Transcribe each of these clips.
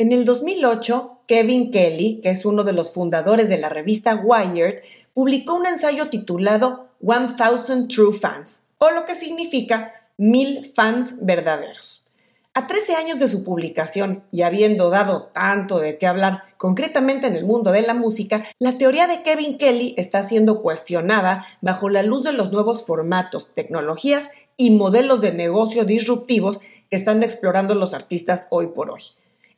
En el 2008, Kevin Kelly, que es uno de los fundadores de la revista Wired, publicó un ensayo titulado 1000 True Fans, o lo que significa mil fans verdaderos. A 13 años de su publicación y habiendo dado tanto de qué hablar concretamente en el mundo de la música, la teoría de Kevin Kelly está siendo cuestionada bajo la luz de los nuevos formatos, tecnologías y modelos de negocio disruptivos que están explorando los artistas hoy por hoy.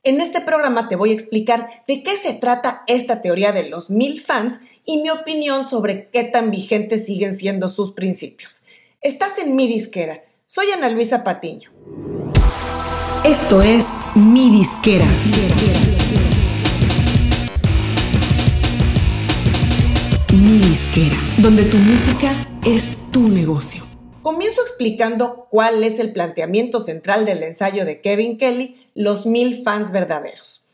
En este programa te voy a explicar de qué se trata esta teoría de los mil fans y mi opinión sobre qué tan vigentes siguen siendo sus principios. Estás en mi disquera soy Ana Luisa Patiño. Esto es Mi Disquera. Mi Disquera, donde tu música es tu negocio. Comienzo explicando cuál es el planteamiento central del ensayo de Kevin Kelly, Los mil fans verdaderos.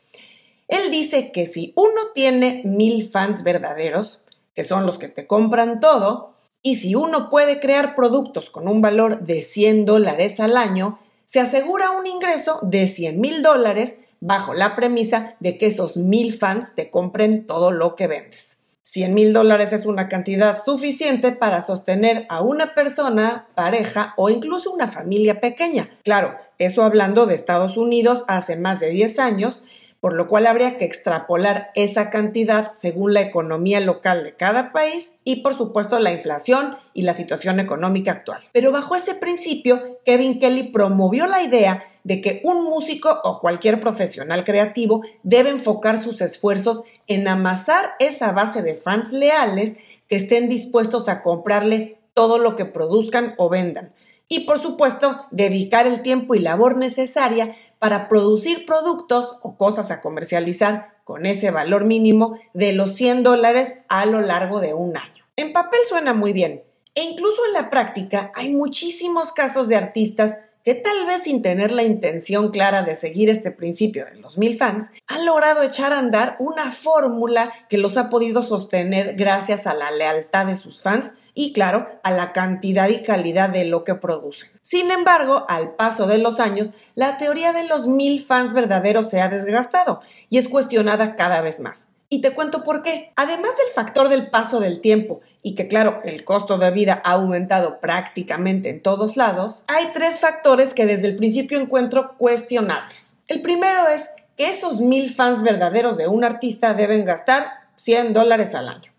Él dice que si uno tiene mil fans verdaderos, que son los que te compran todo, y si uno puede crear productos con un valor de 100 dólares al año, se asegura un ingreso de 100 mil dólares bajo la premisa de que esos mil fans te compren todo lo que vendes. 100 mil dólares es una cantidad suficiente para sostener a una persona, pareja o incluso una familia pequeña. Claro, eso hablando de Estados Unidos hace más de 10 años por lo cual habría que extrapolar esa cantidad según la economía local de cada país y por supuesto la inflación y la situación económica actual. Pero bajo ese principio, Kevin Kelly promovió la idea de que un músico o cualquier profesional creativo debe enfocar sus esfuerzos en amasar esa base de fans leales que estén dispuestos a comprarle todo lo que produzcan o vendan. Y por supuesto, dedicar el tiempo y labor necesaria para producir productos o cosas a comercializar con ese valor mínimo de los 100 dólares a lo largo de un año. En papel suena muy bien e incluso en la práctica hay muchísimos casos de artistas que tal vez sin tener la intención clara de seguir este principio de los mil fans, han logrado echar a andar una fórmula que los ha podido sostener gracias a la lealtad de sus fans y claro, a la cantidad y calidad de lo que producen. Sin embargo, al paso de los años, la teoría de los mil fans verdaderos se ha desgastado y es cuestionada cada vez más. Y te cuento por qué. Además del factor del paso del tiempo y que claro, el costo de vida ha aumentado prácticamente en todos lados, hay tres factores que desde el principio encuentro cuestionables. El primero es que esos mil fans verdaderos de un artista deben gastar 100 dólares al año.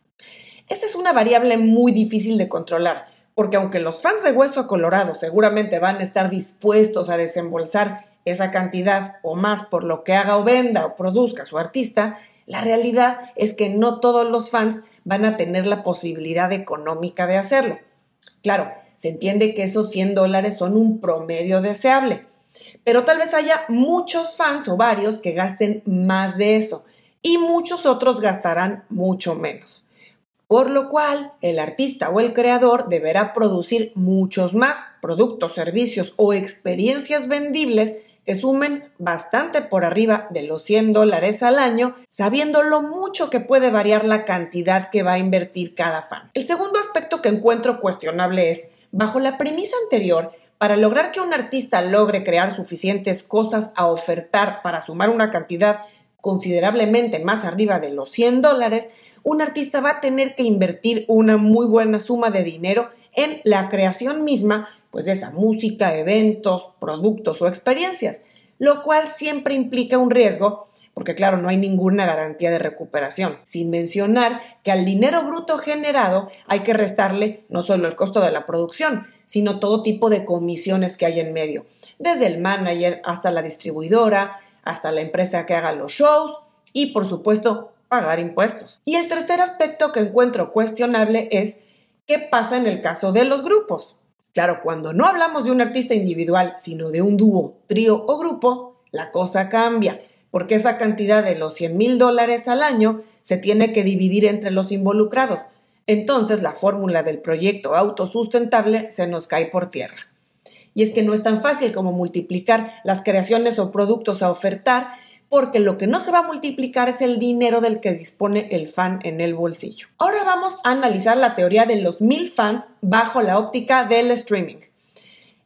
Esa es una variable muy difícil de controlar, porque aunque los fans de Hueso Colorado seguramente van a estar dispuestos a desembolsar esa cantidad o más por lo que haga o venda o produzca su artista, la realidad es que no todos los fans van a tener la posibilidad económica de hacerlo. Claro, se entiende que esos 100 dólares son un promedio deseable, pero tal vez haya muchos fans o varios que gasten más de eso y muchos otros gastarán mucho menos por lo cual el artista o el creador deberá producir muchos más productos, servicios o experiencias vendibles que sumen bastante por arriba de los 100 dólares al año, sabiendo lo mucho que puede variar la cantidad que va a invertir cada fan. El segundo aspecto que encuentro cuestionable es, bajo la premisa anterior, para lograr que un artista logre crear suficientes cosas a ofertar para sumar una cantidad considerablemente más arriba de los 100 dólares, un artista va a tener que invertir una muy buena suma de dinero en la creación misma, pues de esa música, eventos, productos o experiencias, lo cual siempre implica un riesgo porque claro, no hay ninguna garantía de recuperación, sin mencionar que al dinero bruto generado hay que restarle no solo el costo de la producción, sino todo tipo de comisiones que hay en medio, desde el manager hasta la distribuidora, hasta la empresa que haga los shows y por supuesto pagar impuestos. Y el tercer aspecto que encuentro cuestionable es qué pasa en el caso de los grupos. Claro, cuando no hablamos de un artista individual, sino de un dúo, trío o grupo, la cosa cambia, porque esa cantidad de los 100 mil dólares al año se tiene que dividir entre los involucrados. Entonces la fórmula del proyecto autosustentable se nos cae por tierra. Y es que no es tan fácil como multiplicar las creaciones o productos a ofertar porque lo que no se va a multiplicar es el dinero del que dispone el fan en el bolsillo. Ahora vamos a analizar la teoría de los mil fans bajo la óptica del streaming.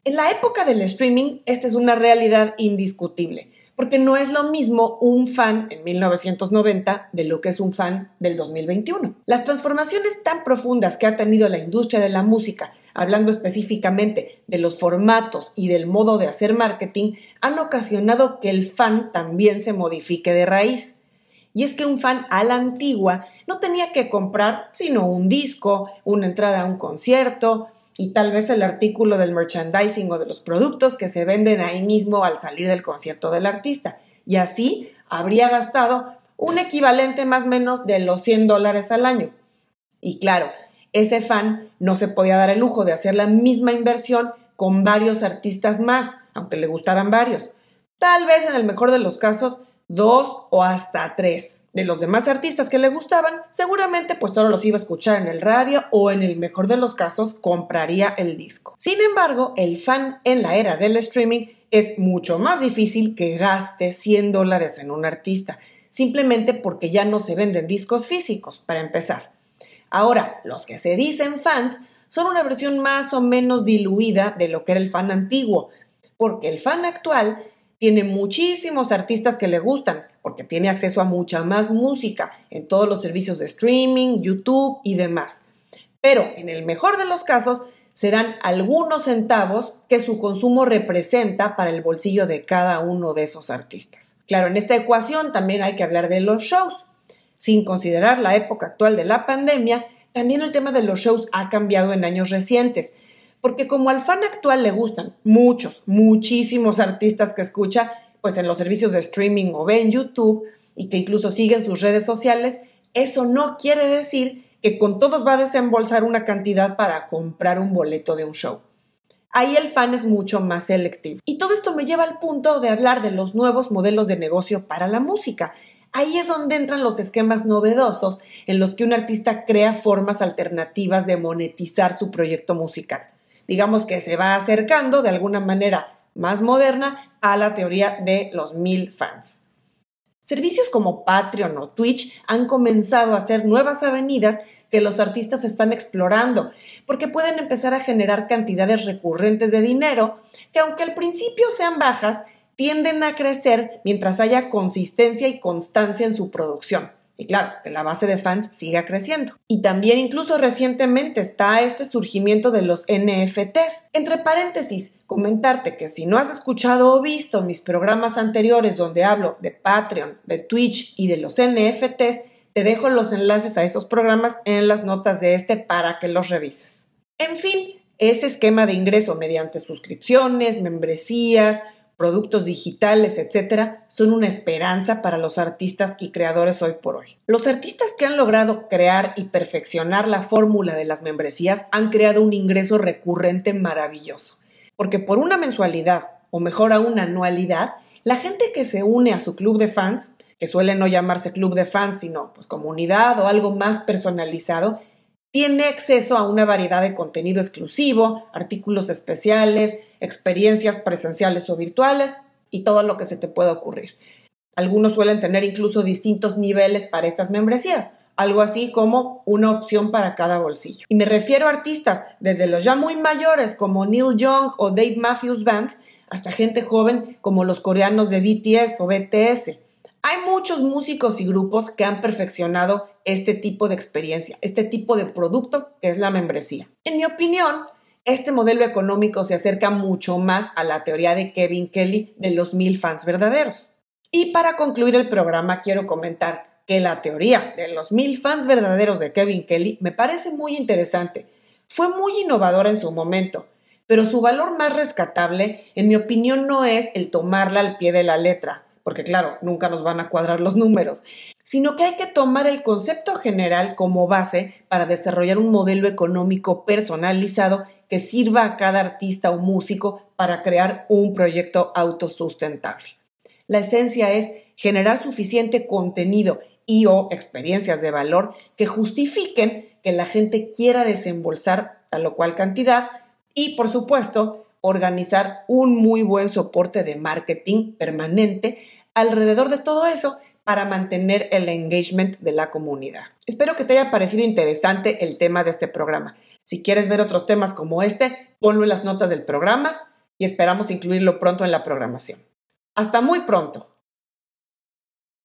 En la época del streaming, esta es una realidad indiscutible, porque no es lo mismo un fan en 1990 de lo que es un fan del 2021. Las transformaciones tan profundas que ha tenido la industria de la música, hablando específicamente de los formatos y del modo de hacer marketing, han ocasionado que el fan también se modifique de raíz. Y es que un fan a la antigua no tenía que comprar sino un disco, una entrada a un concierto, y tal vez el artículo del merchandising o de los productos que se venden ahí mismo al salir del concierto del artista. Y así habría gastado un equivalente más o menos de los 100 dólares al año. Y claro, ese fan no se podía dar el lujo de hacer la misma inversión con varios artistas más, aunque le gustaran varios. Tal vez en el mejor de los casos dos o hasta tres. De los demás artistas que le gustaban, seguramente pues solo los iba a escuchar en el radio o en el mejor de los casos compraría el disco. Sin embargo, el fan en la era del streaming es mucho más difícil que gaste 100 dólares en un artista, simplemente porque ya no se venden discos físicos, para empezar. Ahora, los que se dicen fans son una versión más o menos diluida de lo que era el fan antiguo, porque el fan actual tiene muchísimos artistas que le gustan porque tiene acceso a mucha más música en todos los servicios de streaming, YouTube y demás. Pero en el mejor de los casos serán algunos centavos que su consumo representa para el bolsillo de cada uno de esos artistas. Claro, en esta ecuación también hay que hablar de los shows. Sin considerar la época actual de la pandemia, también el tema de los shows ha cambiado en años recientes porque como al fan actual le gustan muchos, muchísimos artistas que escucha, pues en los servicios de streaming o ve en YouTube y que incluso siguen sus redes sociales, eso no quiere decir que con todos va a desembolsar una cantidad para comprar un boleto de un show. Ahí el fan es mucho más selectivo. Y todo esto me lleva al punto de hablar de los nuevos modelos de negocio para la música. Ahí es donde entran los esquemas novedosos en los que un artista crea formas alternativas de monetizar su proyecto musical digamos que se va acercando de alguna manera más moderna a la teoría de los mil fans. Servicios como Patreon o Twitch han comenzado a ser nuevas avenidas que los artistas están explorando, porque pueden empezar a generar cantidades recurrentes de dinero que aunque al principio sean bajas, tienden a crecer mientras haya consistencia y constancia en su producción. Y claro, que la base de fans siga creciendo. Y también incluso recientemente está este surgimiento de los NFTs. Entre paréntesis, comentarte que si no has escuchado o visto mis programas anteriores donde hablo de Patreon, de Twitch y de los NFTs, te dejo los enlaces a esos programas en las notas de este para que los revises. En fin, ese esquema de ingreso mediante suscripciones, membresías, productos digitales, etcétera, son una esperanza para los artistas y creadores hoy por hoy. Los artistas que han logrado crear y perfeccionar la fórmula de las membresías han creado un ingreso recurrente maravilloso, porque por una mensualidad o mejor aún anualidad, la gente que se une a su club de fans, que suele no llamarse club de fans, sino pues, comunidad o algo más personalizado, tiene acceso a una variedad de contenido exclusivo, artículos especiales, experiencias presenciales o virtuales y todo lo que se te pueda ocurrir. Algunos suelen tener incluso distintos niveles para estas membresías, algo así como una opción para cada bolsillo. Y me refiero a artistas desde los ya muy mayores como Neil Young o Dave Matthews Band hasta gente joven como los coreanos de BTS o BTS. Hay muchos músicos y grupos que han perfeccionado este tipo de experiencia, este tipo de producto que es la membresía. En mi opinión, este modelo económico se acerca mucho más a la teoría de Kevin Kelly de los mil fans verdaderos. Y para concluir el programa quiero comentar que la teoría de los mil fans verdaderos de Kevin Kelly me parece muy interesante. Fue muy innovadora en su momento, pero su valor más rescatable, en mi opinión, no es el tomarla al pie de la letra, porque claro, nunca nos van a cuadrar los números, sino que hay que tomar el concepto general como base para desarrollar un modelo económico personalizado que sirva a cada artista o músico para crear un proyecto autosustentable. La esencia es generar suficiente contenido y o experiencias de valor que justifiquen que la gente quiera desembolsar tal o cual cantidad y, por supuesto, organizar un muy buen soporte de marketing permanente alrededor de todo eso para mantener el engagement de la comunidad. Espero que te haya parecido interesante el tema de este programa. Si quieres ver otros temas como este, ponlo en las notas del programa y esperamos incluirlo pronto en la programación. Hasta muy pronto.